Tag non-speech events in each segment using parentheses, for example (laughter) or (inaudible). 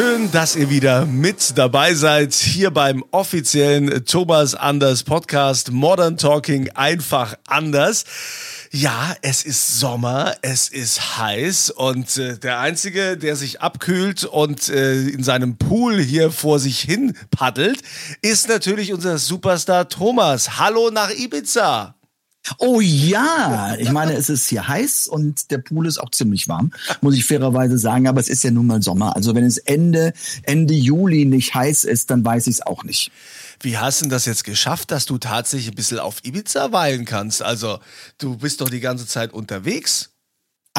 Schön, dass ihr wieder mit dabei seid hier beim offiziellen Thomas Anders Podcast Modern Talking einfach anders. Ja, es ist Sommer, es ist heiß und äh, der einzige, der sich abkühlt und äh, in seinem Pool hier vor sich hin paddelt, ist natürlich unser Superstar Thomas. Hallo nach Ibiza. Oh ja, ich meine, es ist hier heiß und der Pool ist auch ziemlich warm, muss ich fairerweise sagen, aber es ist ja nun mal Sommer. Also wenn es Ende, Ende Juli nicht heiß ist, dann weiß ich es auch nicht. Wie hast du das jetzt geschafft, dass du tatsächlich ein bisschen auf Ibiza weilen kannst? Also, du bist doch die ganze Zeit unterwegs.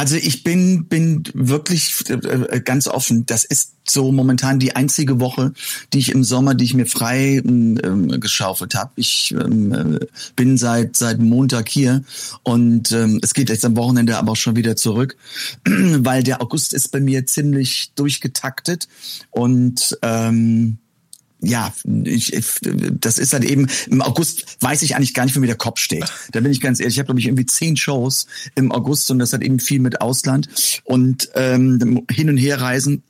Also ich bin bin wirklich äh, ganz offen. Das ist so momentan die einzige Woche, die ich im Sommer, die ich mir frei ähm, geschaufelt habe. Ich ähm, äh, bin seit seit Montag hier und ähm, es geht jetzt am Wochenende aber auch schon wieder zurück, (clears throat) weil der August ist bei mir ziemlich durchgetaktet und ähm, ja, ich, das ist halt eben, im August weiß ich eigentlich gar nicht, wie mir der Kopf steht. Da bin ich ganz ehrlich, ich habe, glaube ich, irgendwie zehn Shows im August und das hat eben viel mit Ausland und ähm, hin und her reisen.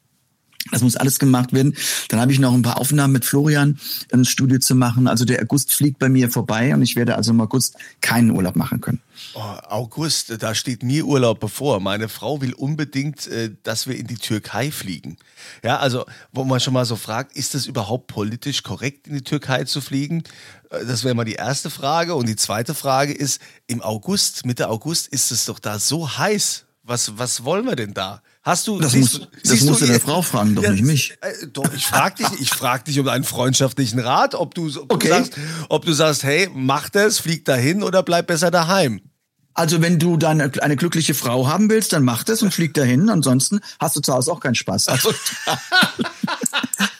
Das muss alles gemacht werden. Dann habe ich noch ein paar Aufnahmen mit Florian im Studio zu machen. Also der August fliegt bei mir vorbei und ich werde also im August keinen Urlaub machen können. Oh, August, da steht mir Urlaub bevor. Meine Frau will unbedingt, äh, dass wir in die Türkei fliegen. Ja, also, wo man schon mal so fragt, ist es überhaupt politisch korrekt, in die Türkei zu fliegen? Äh, Das wäre mal die erste Frage. Und die zweite Frage ist, im August, Mitte August ist es doch da so heiß. Was, was wollen wir denn da? Hast du, Das siehst musst- du- das siehst musst du der Frau fragen, doch nicht mich. Äh, doch, ich frag dich, ich frag dich um einen freundschaftlichen Rat, ob du, ob Okay. du sagst, ob du sagst, hey, mach das, flieg dahin oder bleib besser daheim. Also wenn du dann eine, eine glückliche Frau haben willst, dann mach das und flieg dahin. Ansonsten hast du zu Hause auch keinen Spaß. (laughs) (laughs) Also,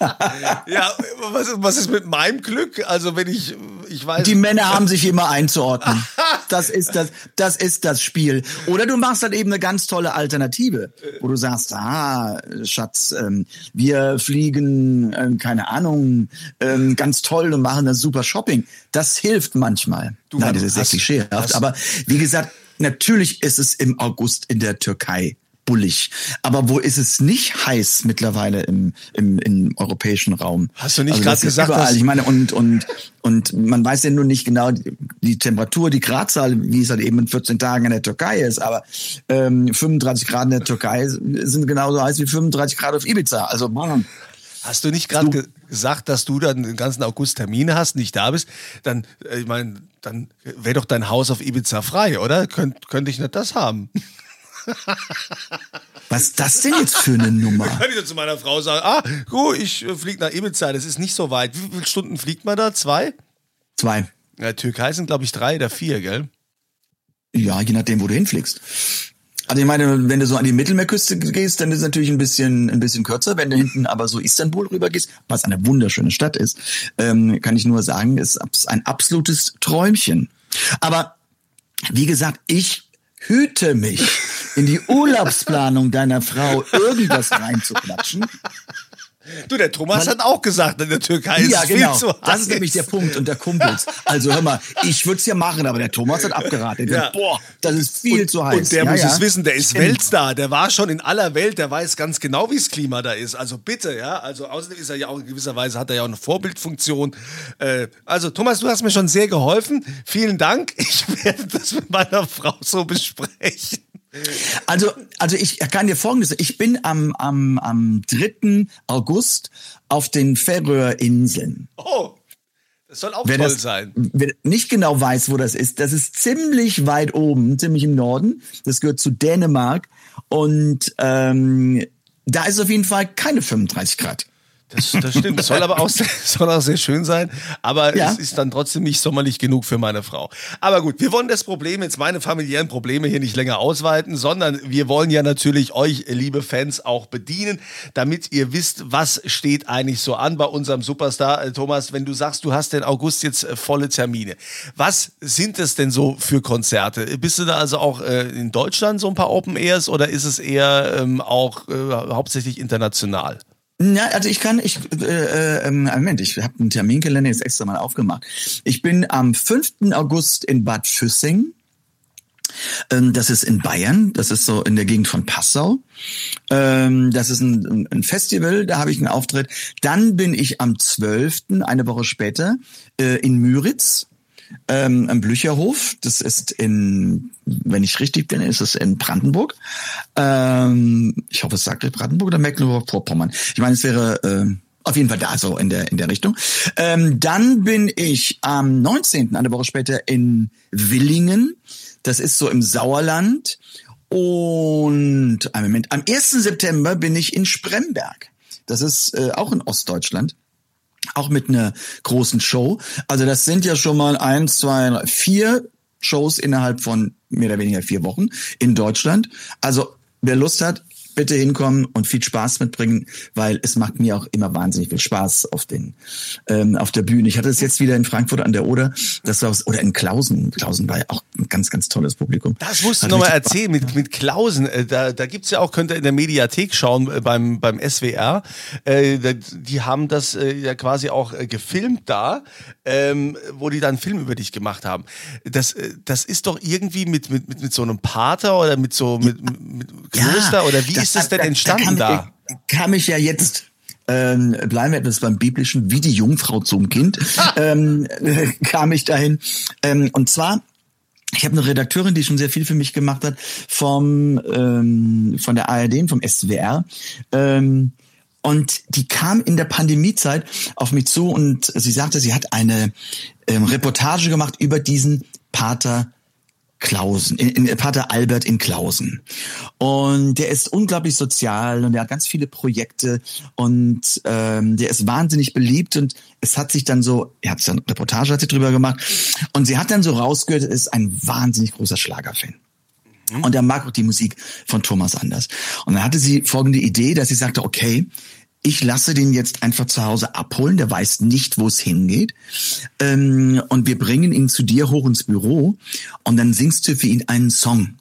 (laughs) Ja, was, was ist mit meinem Glück? Also wenn ich, ich weiß. die Männer haben sich immer einzuordnen. Das ist das, das ist das Spiel. Oder du machst halt eben eine ganz tolle Alternative, wo du sagst, ah, Schatz, ähm, wir fliegen, ähm, keine Ahnung, ähm, ganz toll und machen das super Shopping. Das hilft manchmal. Du, Nein, das ist hast- klischeehaft. Aber wie gesagt, natürlich ist es im August in der Türkei bullig. Aber wo ist es nicht heiß mittlerweile im, im, im europäischen Raum? Hast du nicht Also ist gesagt, überall. dass- Ich meine, und, und, und man weiß ja nur nicht genau die, die Temperatur, die Gradzahl, wie es halt eben in 14 Tagen in der Türkei ist. Aber ähm, 35 Grad in der Türkei sind genauso heiß wie 35 Grad auf Ibiza. Also, boah. Hast du nicht gerade ge gesagt, dass du dann den ganzen August Termine hast, nicht da bist? Dann, äh, ich meine, dann wäre doch dein Haus auf Ibiza frei, oder? Könnt, könnte ich nicht das haben? Was ist das denn jetzt für eine Nummer? Kann ich dann zu meiner Frau sagen, ah, gut, ich äh, fliege nach Ibiza, das ist nicht so weit. Wie viele Stunden fliegt man da? Zwei? Zwei. Ja, Türkei sind, glaube ich, drei oder vier, gell? Ja, je nachdem, wo du hinfliegst. Also ich meine, wenn du so an die Mittelmeerküste gehst, dann ist es natürlich ein bisschen ein bisschen kürzer. Wenn du hinten aber so Istanbul rüber gehst, was eine wunderschöne Stadt ist, ähm, kann ich nur sagen, ist ein absolutes Träumchen. Aber wie gesagt, ich hüte mich, in die Urlaubsplanung deiner Frau irgendwas reinzuklatschen. Du, der Thomas hat auch gesagt, in der Türkei ist es genau. viel zu heiß. Das ist nämlich der Punkt und der Kumpels. Also hör mal, ich würde es ja machen, aber der Thomas hat abgeraten. Ja. sagt, Boah, das ist viel und, zu heiß. Und der ja, muss es wissen, der ist. Weltstar, der war schon in aller Welt, der weiß ganz genau, wie das Klima da ist. Also bitte, ja. Also außerdem ist er ja auch in gewisser Weise, hat er ja auch eine Vorbildfunktion. Äh, also Thomas, du hast mir schon sehr geholfen. Vielen Dank. Ich werde das mit meiner Frau so besprechen. Also, also ich kann dir folgendes, ich bin am, am, am 3. August auf den Färöerinseln. Oh, Das soll auch wer toll das, sein. Wer nicht genau weiß, wo das ist, das ist ziemlich weit oben, ziemlich im Norden. Das gehört zu Dänemark. Und ähm, da ist auf jeden Fall keine 35 Grad. Das, das stimmt. Soll aber auch sehr, (laughs) soll auch sehr schön sein. Aber Ja. es ist dann trotzdem nicht sommerlich genug für meine Frau. Aber gut, wir wollen das Problem, jetzt meine familiären Probleme hier nicht länger ausweiten, sondern wir wollen ja natürlich euch, liebe Fans, auch bedienen, damit ihr wisst, was steht eigentlich so an bei unserem Superstar. Äh, Thomas, wenn du sagst, du hast den August jetzt äh, volle Termine. Was sind es denn so für Konzerte? Bist du da also auch äh, in Deutschland so ein paar Open Airs oder ist es eher ähm, auch äh, hauptsächlich international? Ja, also ich kann, ich, äh, äh, Moment, ich habe einen Terminkalender jetzt extra mal aufgemacht. Ich bin am 5. August in Bad Füssing. Ähm, Das ist in Bayern, das ist so in der Gegend von Passau. Ähm, Das ist ein, ein Festival, da habe ich einen Auftritt. Dann bin ich am 12., eine Woche später, äh, in Müritz ähm, am Blücherhof. Das ist in, wenn ich richtig bin, ist es in Brandenburg. Ähm, ich hoffe, es sagt Brandenburg oder Mecklenburg-Vorpommern. Ich meine, es wäre ähm, auf jeden Fall da so in der in der Richtung. Ähm, dann bin ich am 19., eine Woche später in Willingen. Das ist so im Sauerland. Und einen Moment, am 1. September bin ich in Spremberg. Das ist äh, auch in Ostdeutschland auch mit einer großen Show. Also das sind ja schon mal eins, zwei, vier Shows innerhalb von mehr oder weniger vier Wochen in Deutschland. Also wer Lust hat, bitte hinkommen und viel Spaß mitbringen, weil es macht mir auch immer wahnsinnig viel Spaß auf den ähm, auf der Bühne. Ich hatte es jetzt wieder in Frankfurt an der Oder, das war was, oder in Klausen. Klausen war ja auch ein ganz ganz tolles Publikum. Das musst du nochmal erzählen mit, mit Klausen. Äh, Da, da gibt's ja auch, könnt ihr in der Mediathek schauen äh, beim, beim SWR. Äh, Die haben das äh, ja quasi auch äh, gefilmt da, ähm, wo die dann einen Film über dich gemacht haben. Das, äh, das ist doch irgendwie mit, mit, mit, mit so einem Pater oder mit so mit, mit- Kloster oder wie ist das denn entstanden da? kam, kam ich ja jetzt ähm, bleiben wir etwas beim Biblischen, wie die Jungfrau zum Kind, ähm, äh, (laughs) kam ich dahin. Ähm, und zwar, ich habe eine Redakteurin, die schon sehr viel für mich gemacht hat, vom ähm, von der ARD, und vom SWR. Ähm, und die kam in der Pandemiezeit auf mich zu und sie sagte, sie hat eine ähm, Reportage gemacht über diesen Pater Klausen, in, in Pater Albert in Klausen. Und der ist unglaublich sozial und der hat ganz viele Projekte und ähm, der ist wahnsinnig beliebt und es hat sich dann so, er hat dann Reportage hat sie drüber gemacht und sie hat dann so rausgehört, er ist ein wahnsinnig großer Schlagerfan. Und er mag auch die Musik von Thomas Anders. Und dann hatte sie folgende Idee, dass sie sagte, okay, ich lasse den jetzt einfach zu Hause abholen, der weiß nicht, wo es hingeht. Ähm, und wir bringen ihn zu dir hoch ins Büro und dann singst du für ihn einen Song.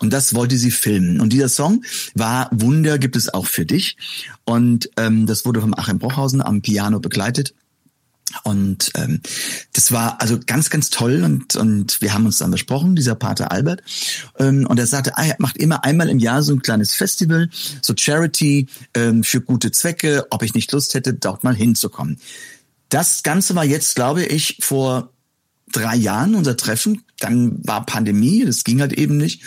Und das wollte sie filmen. Und dieser Song war Wunder gibt es auch für dich. Und ähm, das wurde vom Achim Brochhausen am Piano begleitet. Und ähm, das war also ganz, ganz toll und, und wir haben uns dann besprochen, dieser Pater Albert. Ähm, und er sagte, ah, er macht immer einmal im Jahr so ein kleines Festival, so Charity ähm, für gute Zwecke, ob ich nicht Lust hätte, dort mal hinzukommen. Das Ganze war jetzt, glaube ich, vor drei Jahren unser Treffen. Dann war Pandemie, das ging halt eben nicht.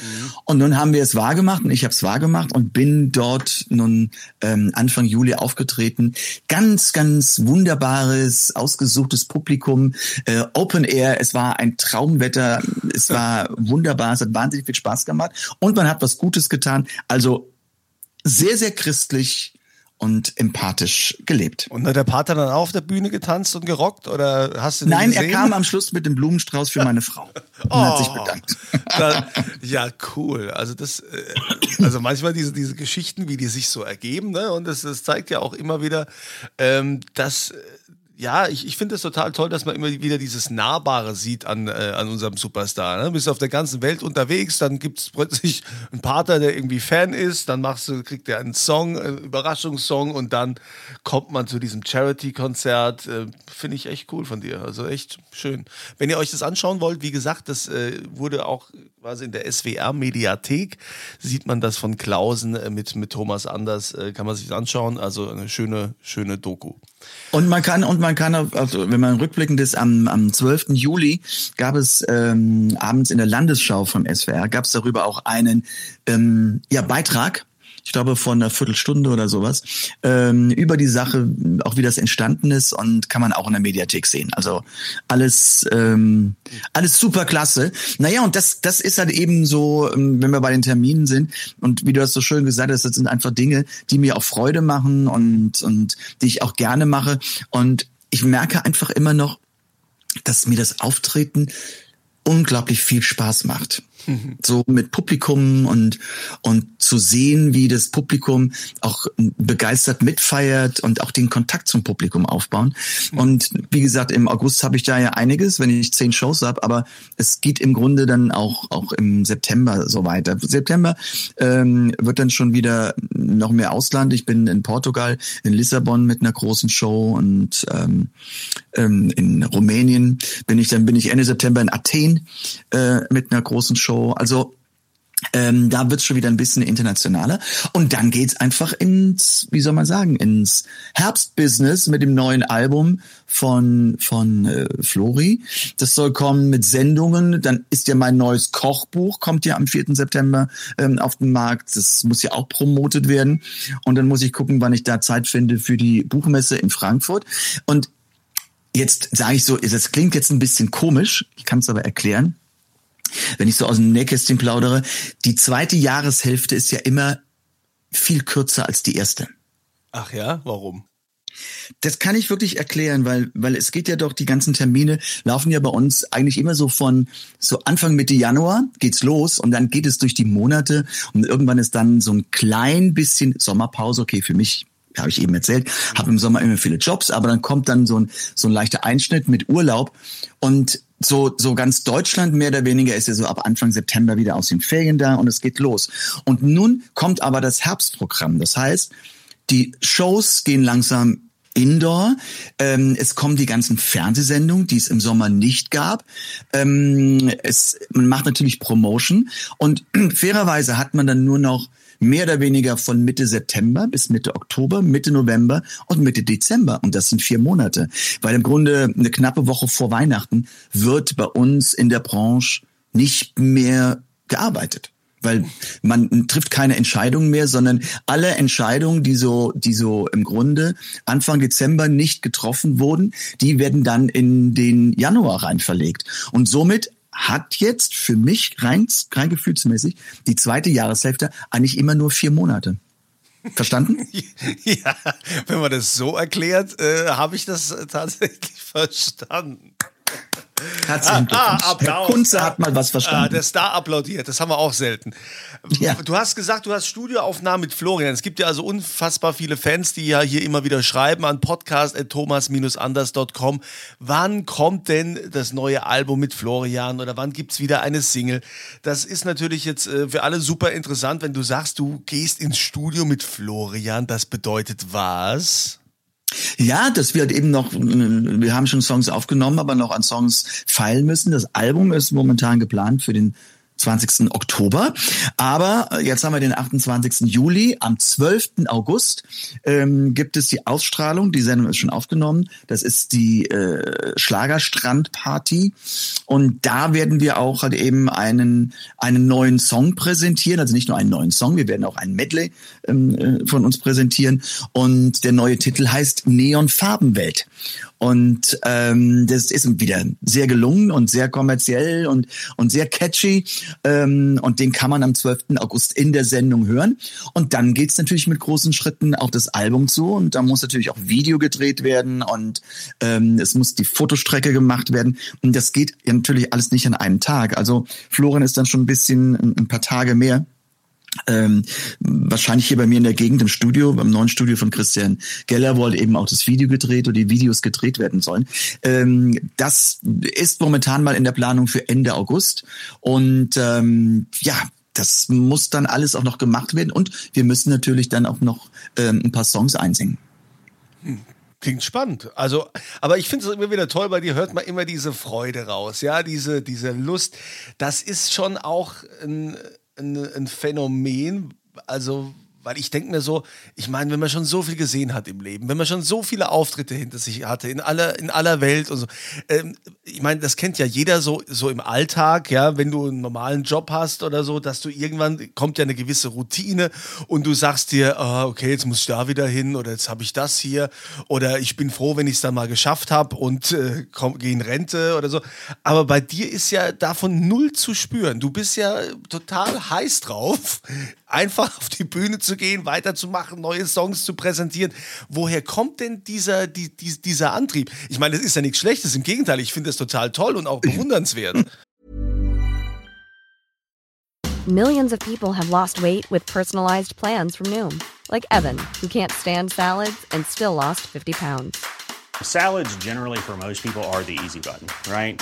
Und nun haben wir es wahrgemacht und ich habe es wahrgemacht und bin dort nun ähm, Anfang Juli aufgetreten. Ganz, ganz wunderbares, ausgesuchtes Publikum, äh, Open Air. Es war ein Traumwetter, es war wunderbar, es hat wahnsinnig viel Spaß gemacht und man hat was Gutes getan. Also sehr, sehr christlich und empathisch gelebt. Und hat der Pater dann auch auf der Bühne getanzt und gerockt oder hast du Nein, er gesehen? kam am Schluss mit dem Blumenstrauß für meine Frau und hat sich bedankt. (laughs) Da, ja, cool. Also das, äh, also manchmal diese, diese Geschichten, wie die sich so ergeben, ne? Und das, das zeigt ja auch immer wieder, ähm, dass äh, ja, ich, ich finde es total toll, dass man immer wieder dieses Nahbare sieht an, äh, an unserem Superstar. Ne? Du bist auf der ganzen Welt unterwegs, dann gibt es plötzlich einen Pater, der irgendwie Fan ist, dann machst du, kriegt er einen Song, einen Überraschungssong und dann kommt man zu diesem Charity-Konzert. Äh, finde ich echt cool von dir. Also echt schön. Wenn ihr euch das anschauen wollt, wie gesagt, das äh, wurde auch quasi in der SWR-Mediathek, sieht man das von Klausen äh, mit, mit Thomas Anders, äh, kann man sich das anschauen. Also eine schöne, schöne Doku. Und man kann, und man kann, also wenn man rückblickend ist, am, am 12. Juli gab es ähm, abends in der Landesschau vom SWR, gab es darüber auch einen ähm, ja, Beitrag ich glaube vor einer Viertelstunde oder sowas, ähm, über die Sache, auch wie das entstanden ist und kann man auch in der Mediathek sehen. Also alles, ähm, alles super klasse. Naja, und das, das ist halt eben so, ähm, wenn wir bei den Terminen sind und wie du das so schön gesagt hast, das sind einfach Dinge, die mir auch Freude machen und, und die ich auch gerne mache. Und ich merke einfach immer noch, dass mir das Auftreten unglaublich viel Spaß macht. So mit Publikum und, und zu sehen, wie das Publikum auch begeistert mitfeiert und auch den Kontakt zum Publikum aufbauen. Und wie gesagt, im August habe ich da ja einiges, wenn ich zehn Shows habe, aber es geht im Grunde dann auch, auch im September so weiter. September ähm, wird dann schon wieder noch mehr Ausland. Ich bin in Portugal, in Lissabon mit einer großen Show und ähm, ähm, in Rumänien bin ich, dann bin ich Ende September in Athen äh, mit einer großen Show. Also ähm, da wird's schon wieder ein bisschen internationaler. Und dann geht's einfach ins, wie soll man sagen, ins Herbstbusiness mit dem neuen Album von, von äh, Flori. Das soll kommen mit Sendungen. Dann ist ja mein neues Kochbuch, kommt ja am 4. September ähm, auf den Markt. Das muss ja auch promotet werden. Und dann muss ich gucken, wann ich da Zeit finde für die Buchmesse in Frankfurt. Und jetzt sage ich so, das klingt jetzt ein bisschen komisch, ich kann es aber erklären wenn ich so aus dem Nähkästchen plaudere, die zweite Jahreshälfte ist ja immer viel kürzer als die erste. Ach ja, warum? Das kann ich wirklich erklären, weil, weil es geht ja doch, die ganzen Termine laufen ja bei uns eigentlich immer so von so Anfang Mitte Januar geht's los und dann geht es durch die Monate und irgendwann ist dann so ein klein bisschen Sommerpause, okay, für mich habe ich eben erzählt, habe im Sommer immer viele Jobs, aber dann kommt dann so ein, so ein leichter Einschnitt mit Urlaub und so, so ganz Deutschland mehr oder weniger ist ja so ab Anfang September wieder aus den Ferien da und es geht los. Und nun kommt aber das Herbstprogramm. Das heißt, die Shows gehen langsam Indoor. Ähm, es kommen die ganzen Fernsehsendungen, die es im Sommer nicht gab. Ähm, es, man macht natürlich Promotion und (clears throat) fairerweise hat man dann nur noch mehr oder weniger von Mitte September bis Mitte Oktober, Mitte November und Mitte Dezember. Und das sind vier Monate. Weil im Grunde eine knappe Woche vor Weihnachten wird bei uns in der Branche nicht mehr gearbeitet weil man trifft keine Entscheidungen mehr, sondern alle Entscheidungen, die so, die so im Grunde Anfang Dezember nicht getroffen wurden, die werden dann in den Januar rein verlegt. Und somit hat jetzt für mich rein, rein gefühlsmäßig die zweite Jahreshälfte eigentlich immer nur vier Monate. Verstanden? (laughs) ja, wenn man das so erklärt, äh, habe ich das tatsächlich verstanden. Herzlichen ah, Glückwunsch. Ah, Herr Kunze hat mal was verstanden. Ah, der Star applaudiert, das haben wir auch selten. Ja. Du hast gesagt, du hast Studioaufnahmen mit Florian. Es gibt ja also unfassbar viele Fans, die ja hier immer wieder schreiben an podcast.thomas-anders.com. Wann kommt denn das neue Album mit Florian oder wann gibt es wieder eine Single? Das ist natürlich jetzt äh, für alle super interessant, wenn du sagst, du gehst ins Studio mit Florian. Das bedeutet was? Ja, das wird eben noch, wir haben schon Songs aufgenommen, aber noch an Songs feilen müssen. Das Album ist momentan geplant für den 20. Oktober. Aber äh, jetzt haben wir den 28. Juli. Am 12. August ähm, gibt es die Ausstrahlung. Die Sendung ist schon aufgenommen. Das ist die äh, Schlagerstrandparty. Und da werden wir auch halt eben einen, einen neuen Song präsentieren. Also nicht nur einen neuen Song, wir werden auch ein Medley ähm, äh, von uns präsentieren. Und der neue Titel heißt Neon Farbenwelt. Und ähm, das ist wieder sehr gelungen und sehr kommerziell und, und sehr catchy. Ähm, und den kann man am 12. August in der Sendung hören. Und dann geht's natürlich mit großen Schritten auf das Album zu. Und da muss natürlich auch Video gedreht werden und ähm, es muss die Fotostrecke gemacht werden. Und das geht natürlich alles nicht an einem Tag. Also Florian ist dann schon ein bisschen ein paar Tage mehr ähm, wahrscheinlich hier bei mir in der Gegend im Studio, beim neuen Studio von Christian Geller, wo halt eben auch das Video gedreht oder die Videos gedreht werden sollen. Ähm, das ist momentan mal in der Planung für Ende August. Und ähm, ja, das muss dann alles auch noch gemacht werden. Und wir müssen natürlich dann auch noch ähm, ein paar Songs einsingen. Hm. Klingt spannend. Also, aber ich finde es immer wieder toll, bei dir hört man immer diese Freude raus, ja, diese, diese Lust. Das ist schon auch ein ein, ein Phänomen, also weil ich denke mir so, ich meine, wenn man schon so viel gesehen hat im Leben, wenn man schon so viele Auftritte hinter sich hatte, in aller, in aller Welt und so, ähm, ich meine, das kennt ja jeder so, so im Alltag, ja, wenn du einen normalen Job hast oder so, dass du irgendwann kommt ja eine gewisse Routine und du sagst dir, oh, okay, jetzt muss ich da wieder hin oder jetzt habe ich das hier oder ich bin froh, wenn ich es dann mal geschafft habe und äh, gehe in Rente oder so. Aber bei dir ist ja davon null zu spüren. Du bist ja total heiß drauf, einfach auf die Bühne zu gehen, weiterzumachen, neue Songs zu präsentieren. Woher kommt denn dieser, die, die, dieser Antrieb? Ich meine, das ist ja nichts Schlechtes, im Gegenteil, ich finde das total toll und auch bewundernswert. Millions of people have lost weight with personalized plans from Noom, like Evan, who can't stand salads and still lost 50 pounds. Salads, generally, for most people, are the easy button, right?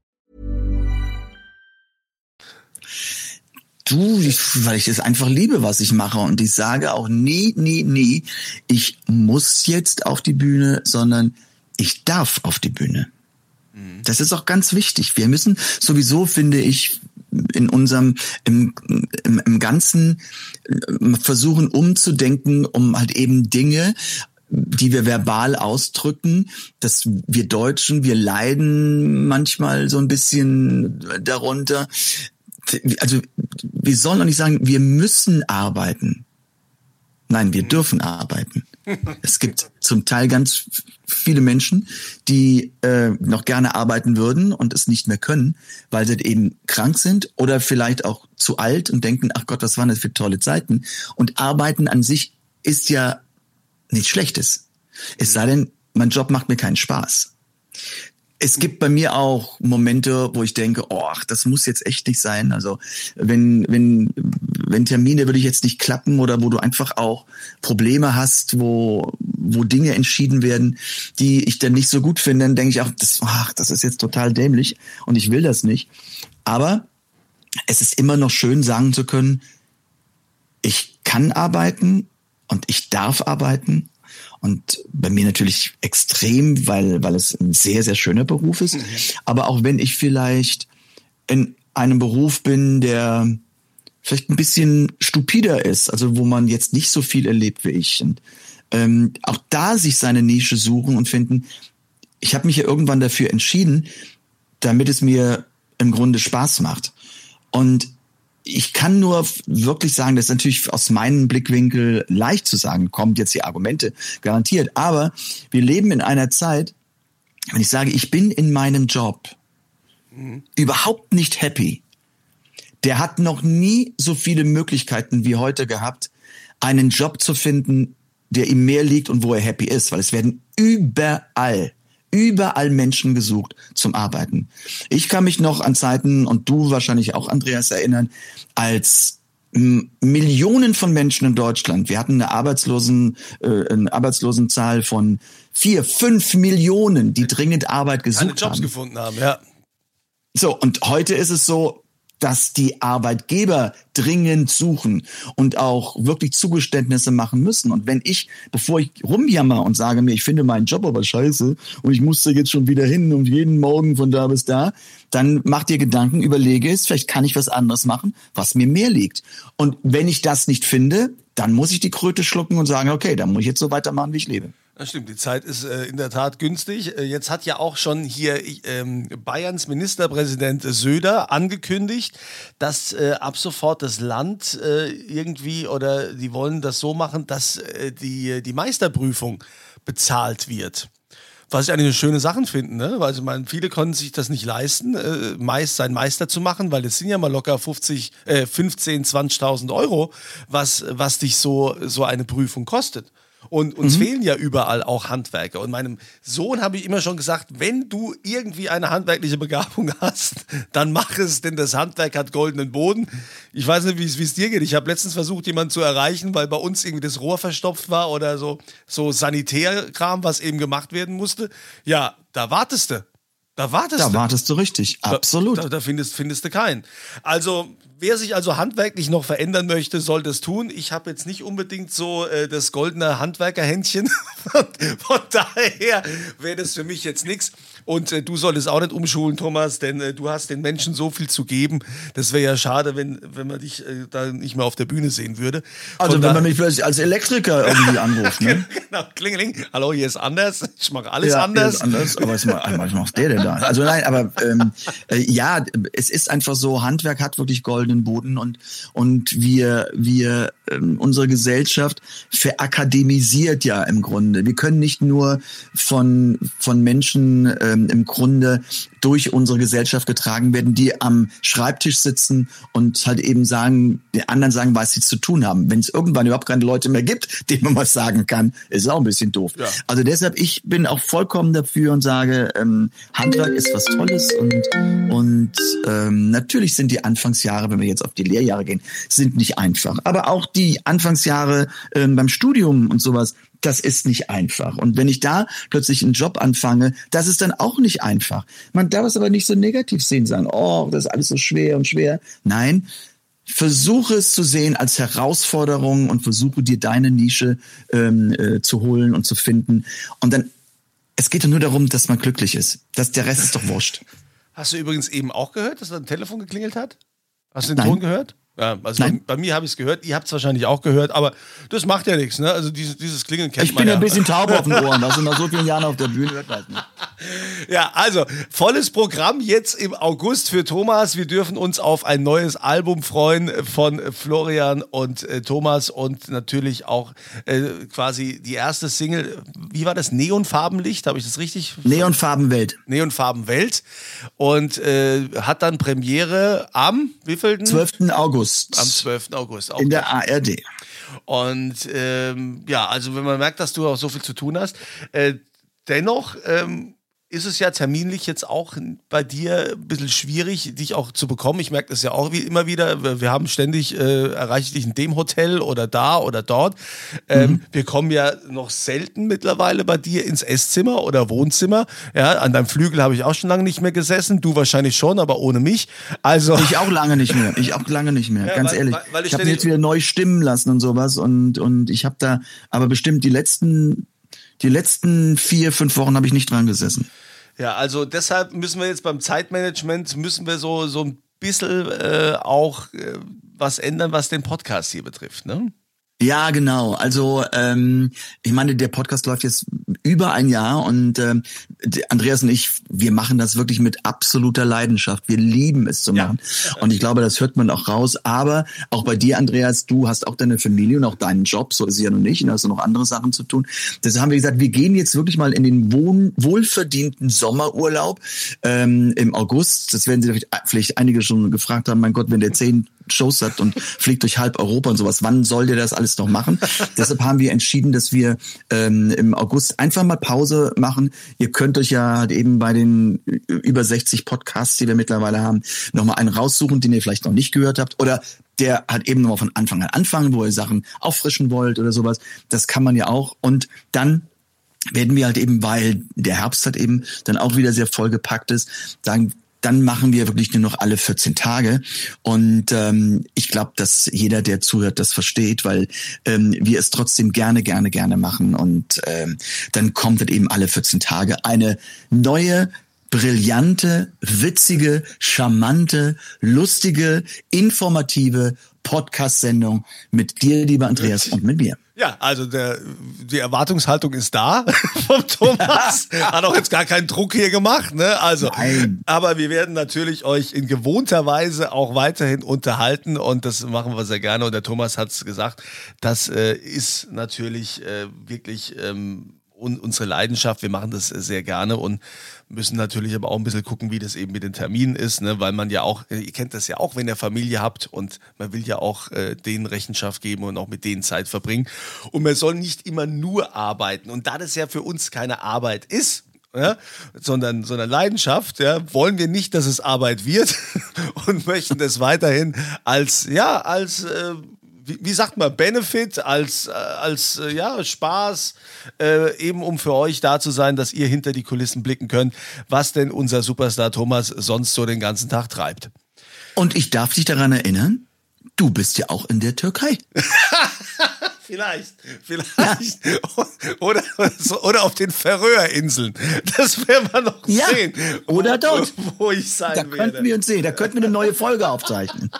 Du, ich, weil ich es einfach liebe, was ich mache. Und ich sage auch nie, nie, nie, ich muss jetzt auf die Bühne, sondern ich darf auf die Bühne. Das ist auch ganz wichtig. Wir müssen sowieso, finde ich, in unserem im, im, im Ganzen äh, versuchen umzudenken, um halt eben Dinge die wir verbal ausdrücken, dass wir Deutschen, wir leiden manchmal so ein bisschen darunter. Also wir sollen doch nicht sagen, wir müssen arbeiten. Nein, wir dürfen arbeiten. (laughs) Es gibt zum Teil ganz viele Menschen, die äh, noch gerne arbeiten würden und es nicht mehr können, weil sie eben krank sind oder vielleicht auch zu alt und denken, ach Gott, was waren das für tolle Zeiten. Und Arbeiten an sich ist ja nichts Schlechtes. Es sei denn, mein Job macht mir keinen Spaß. Es gibt bei mir auch Momente, wo ich denke, oh, ach, das muss jetzt echt nicht sein. Also wenn, wenn, wenn Termine würde ich jetzt nicht klappen oder wo du einfach auch Probleme hast, wo, wo Dinge entschieden werden, die ich dann nicht so gut finde, dann denke ich auch, das, ach, das ist jetzt total dämlich und ich will das nicht. Aber es ist immer noch schön sagen zu können, ich kann arbeiten und ich darf arbeiten und bei mir natürlich extrem, weil, weil es ein sehr, sehr schöner Beruf ist. Aber auch wenn ich vielleicht in einem Beruf bin, der vielleicht ein bisschen stupider ist, also wo man jetzt nicht so viel erlebt wie ich. Und ähm, auch da sich seine Nische suchen und finden. Ich habe mich ja irgendwann dafür entschieden, damit es mir im Grunde Spaß macht. Und ich kann nur wirklich sagen, das ist natürlich aus meinem Blickwinkel leicht zu sagen, kommt jetzt die Argumente garantiert. Aber wir leben in einer Zeit, wenn ich sage, ich bin in meinem Job mhm. überhaupt nicht happy, der hat noch nie so viele Möglichkeiten wie heute gehabt, einen Job zu finden, der ihm mehr liegt und wo er happy ist, weil es werden überall überall Menschen gesucht zum Arbeiten. Ich kann mich noch an Zeiten, und du wahrscheinlich auch, Andreas, erinnern, als Millionen von Menschen in Deutschland. Wir hatten eine Arbeitslosen, äh, eine Arbeitslosenzahl von vier, fünf Millionen, die dringend Arbeit gesucht haben. Jobs gefunden haben, ja. So, und heute ist es so, dass die Arbeitgeber dringend suchen und auch wirklich Zugeständnisse machen müssen. Und wenn ich, bevor ich rumjammer und sage mir, ich finde meinen Job aber scheiße und ich musste jetzt schon wieder hin und jeden Morgen von da bis da, dann mach dir Gedanken, überlege es, vielleicht kann ich was anderes machen, was mir mehr liegt. Und wenn ich das nicht finde, dann muss ich die Kröte schlucken und sagen, okay, dann muss ich jetzt so weitermachen, wie ich lebe. Das stimmt, die Zeit ist äh, in der Tat günstig. Äh, jetzt hat ja auch schon hier ähm, Bayerns Ministerpräsident Söder angekündigt, dass äh, ab sofort das Land äh, irgendwie oder die wollen das so machen, dass äh, die, die Meisterprüfung bezahlt wird. was ich eigentlich eine schöne Sache finde, ne? Weil ich meine, viele konnten sich das nicht leisten, äh, meist sein Meister zu machen, weil das sind ja mal locker 50, äh, 15, 20.000 Euro, was, was dich so, so eine Prüfung kostet. Und uns mhm. fehlen ja überall auch Handwerker. Und meinem Sohn habe ich immer schon gesagt, wenn du irgendwie eine handwerkliche Begabung (laughs) hast, dann mach es, denn das Handwerk hat goldenen Boden. Ich weiß nicht, wie es dir geht. Ich habe letztens versucht, jemanden zu erreichen, weil bei uns irgendwie das Rohr verstopft war oder so, so Sanitärkram, was eben gemacht werden musste. Ja, da wartest du. Da wartest da du. Da wartest du richtig, absolut. Da, da, da, findest, findest du keinen. Also, wer sich also handwerklich noch verändern möchte, soll das tun. Ich habe jetzt nicht unbedingt so äh, das goldene Handwerkerhändchen. (laughs) Von daher wäre das für mich jetzt nichts. Und äh, du solltest auch nicht umschulen, Thomas, denn äh, du hast den Menschen so viel zu geben. Das wäre ja schade, wenn, wenn man dich äh, da nicht mehr auf der Bühne sehen würde. Von also wenn man mich plötzlich als Elektriker (laughs) irgendwie anruft, ne? genau, klingeling. Hallo, hier ist anders. Ich mache alles ja, anders. Ist anders. Aber was, macht der denn da? Also nein, aber ähm, äh, ja, es ist einfach so, Handwerk hat wirklich goldenen Boden und, und wir, wir, ähm, unsere Gesellschaft verakademisiert ja im Grunde. Wir können nicht nur von, von Menschen äh, ähm, im Grunde durch unsere Gesellschaft getragen werden, die am Schreibtisch sitzen und halt eben sagen, die anderen sagen, was sie zu tun haben. Wenn es irgendwann überhaupt keine Leute mehr gibt, (laughs) denen man was sagen kann, ist auch ein bisschen doof. Ja. Also deshalb, ich bin auch vollkommen dafür und sage, ähm, Handwerk ist was Tolles und, und ähm, natürlich sind die Anfangsjahre, wenn wir jetzt auf die Lehrjahre gehen, sind nicht einfach. Aber auch die Anfangsjahre ähm, beim Studium und sowas, das ist nicht einfach. Und wenn ich da plötzlich einen Job anfange, das ist dann auch nicht einfach. Man darf es aber nicht so negativ sehen, sagen, oh, das ist alles so schwer und schwer. Nein, versuche es zu sehen als Herausforderung und versuche dir deine Nische ähm, äh, zu holen und zu finden. Und dann, es geht ja nur darum, dass man glücklich ist. Das, der Rest ist doch wurscht. Hast du übrigens eben auch gehört, dass da ein Telefon geklingelt hat? Hast du den Nein. Ton gehört? Ja, also bei, bei, mir habe ich es gehört, ihr habt es wahrscheinlich auch gehört, aber das macht ja nichts, ne? Also dieses, dieses Klingeln kennt ich man ja. Ich bin ein bisschen taub auf den Ohren, also nach so vielen Jahren auf der Bühne hört man nicht. (laughs) Ja, also volles Programm jetzt im August für Thomas. Wir dürfen uns auf ein neues Album freuen von Florian und äh, Thomas und natürlich auch äh, quasi die erste Single. Wie war das? Neonfarbenlicht, habe ich das richtig? Neonfarbenwelt. Neonfarbenwelt und äh, hat dann Premiere am wievielten? 12. August. August. Am 12. August. Auch in der ARD. Und ähm, ja, also wenn man merkt, dass du auch so viel zu tun hast, äh, dennoch ähm, ist es ja terminlich jetzt auch bei dir ein bisschen schwierig, dich auch zu bekommen. Ich merke das ja auch wie immer wieder. Wir haben ständig, äh, erreiche ich dich in dem Hotel oder da oder dort. Ähm, mhm. Wir kommen ja noch selten mittlerweile bei dir ins Esszimmer oder Wohnzimmer. Ja, an deinem Flügel habe ich auch schon lange nicht mehr gesessen. Du wahrscheinlich schon, aber ohne mich. Also ich auch lange nicht mehr. Ich auch lange nicht mehr. Ja, ganz weil, ehrlich. Weil, weil ich, ich habe jetzt wieder neu stimmen lassen und sowas und und ich habe da aber bestimmt die letzten die letzten vier, fünf Wochen habe ich nicht dran gesessen. Ja, also deshalb müssen wir jetzt beim Zeitmanagement, müssen wir so, so ein bisschen äh, auch äh, was ändern, was den Podcast hier betrifft, ne? Ja, genau. Also ähm, ich meine, der Podcast läuft jetzt über ein Jahr und ähm, Andreas und ich, wir machen das wirklich mit absoluter Leidenschaft. Wir lieben es zu machen. Ja. Und ich glaube, das hört man auch raus. Aber auch bei dir, Andreas, du hast auch deine Familie und auch deinen Job, so ist es ja noch nicht. Und hast noch andere Sachen zu tun. Deshalb haben wir gesagt, wir gehen jetzt wirklich mal in den wohn wohlverdienten Sommerurlaub ähm, im August. Das werden sich vielleicht einige schon gefragt haben, mein Gott, wenn der zehn Shows hat und fliegt durch halb Europa und sowas. Wann soll der das alles noch machen? (laughs) Deshalb haben wir entschieden, dass wir ähm, im August einfach mal Pause machen. Ihr könnt euch ja halt eben bei den über 60 Podcasts, die wir mittlerweile haben, nochmal einen raussuchen, den ihr vielleicht noch nicht gehört habt oder der hat eben nochmal von Anfang an anfangen, wo ihr Sachen auffrischen wollt oder sowas. Das kann man ja auch. Und dann werden wir halt eben, weil der Herbst halt eben dann auch wieder sehr vollgepackt ist, sagen, dann machen wir wirklich nur noch alle 14 Tage. Und ähm, ich glaube, dass jeder, der zuhört, das versteht, weil ähm, wir es trotzdem gerne, gerne, gerne machen. Und ähm, dann kommt halt eben alle 14 Tage eine neue brillante, witzige, charmante, lustige, informative Podcast-Sendung mit dir, lieber Andreas, und mit mir. Ja, also der, die Erwartungshaltung ist da (laughs) vom Thomas. (laughs) Hat auch jetzt gar keinen Druck hier gemacht, ne? Also, Nein. aber wir werden natürlich euch in gewohnter Weise auch weiterhin unterhalten und das machen wir sehr gerne. Und der Thomas hat es gesagt, das äh, ist natürlich äh, wirklich ähm, un unsere Leidenschaft. Wir machen das sehr gerne und müssen natürlich aber auch ein bisschen gucken, wie das eben mit den Terminen ist, ne? weil man ja auch, ihr kennt das ja auch, wenn ihr Familie habt und man will ja auch äh, denen Rechenschaft geben und auch mit denen Zeit verbringen. Und man soll nicht immer nur arbeiten. Und da das ja für uns keine Arbeit ist, ja, sondern, sondern Leidenschaft, ja, wollen wir nicht, dass es Arbeit wird (laughs) und möchten das weiterhin als, ja, als, äh, wie, wie, sagt man, Benefit, als, äh, als äh, ja, Spaß, äh, eben um für euch da zu sein, dass ihr hinter die Kulissen blicken könnt, was denn unser Superstar Thomas sonst so den ganzen Tag treibt. Und ich darf dich daran erinnern, du bist ja auch in der Türkei. (laughs) Vielleicht, vielleicht. (laughs) Oder, oder auf den Färöerinseln. Das werden wir noch ja. sehen. Oder dort. Wo, wo ich sein da werde. Da könnten wir uns sehen. Da könnten wir eine neue Folge aufzeichnen. (laughs)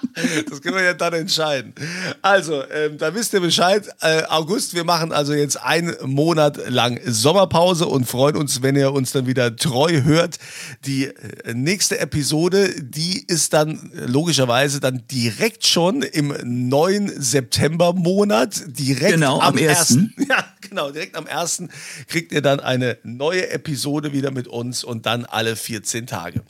Das können wir ja dann entscheiden. Also, ähm, da wisst ihr Bescheid. Äh, August, wir machen also jetzt einen Monat lang Sommerpause und freuen uns, wenn ihr uns dann wieder treu hört. Die äh, nächste Episode, die ist dann logischerweise dann direkt schon im neuen Septembermonat. Direkt direkt genau, am, am 1. (laughs) Ja, genau, direkt am 1. kriegt ihr dann eine neue Episode wieder mit uns und dann alle 14 Tage.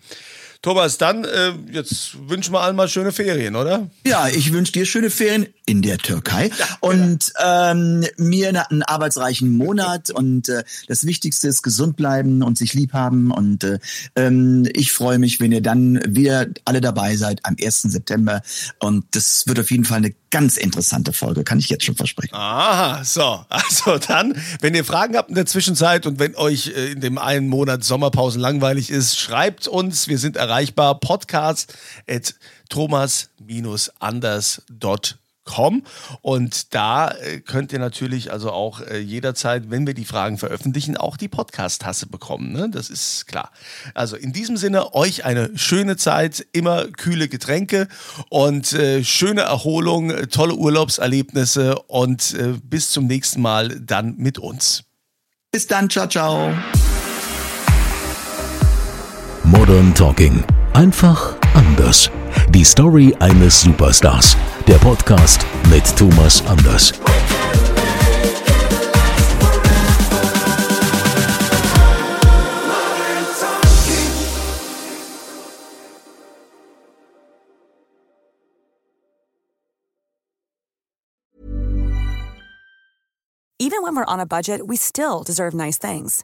Thomas, dann äh, jetzt wünschen wir allen mal schöne Ferien, oder? Ja, ich wünsche dir schöne Ferien in der Türkei ja, und ähm, mir einen arbeitsreichen Monat und äh, das Wichtigste ist gesund bleiben und sich lieb haben und äh, ähm, ich freue mich, wenn ihr dann wieder alle dabei seid am 1. September und das wird auf jeden Fall eine ganz interessante Folge, kann ich jetzt schon versprechen. Aha, so, also dann, wenn ihr Fragen habt in der Zwischenzeit und wenn euch äh, in dem einen Monat Sommerpause langweilig ist, schreibt uns, wir sind erreichbar erreichbar. Podcast at thomas-anders.com und da äh, könnt ihr natürlich also auch äh, jederzeit, wenn wir die Fragen veröffentlichen, auch die Podcast-Tasse bekommen. Ne? Das ist klar. Also in diesem Sinne, euch eine schöne Zeit, immer kühle Getränke und äh, schöne Erholung, tolle Urlaubserlebnisse und äh, bis zum nächsten Mal dann mit uns. Bis dann, ciao, ciao. Modern Talking. Einfach anders. Die Story eines Superstars. Der Podcast mit Thomas Anders. Even when we're on a budget, we still deserve nice things.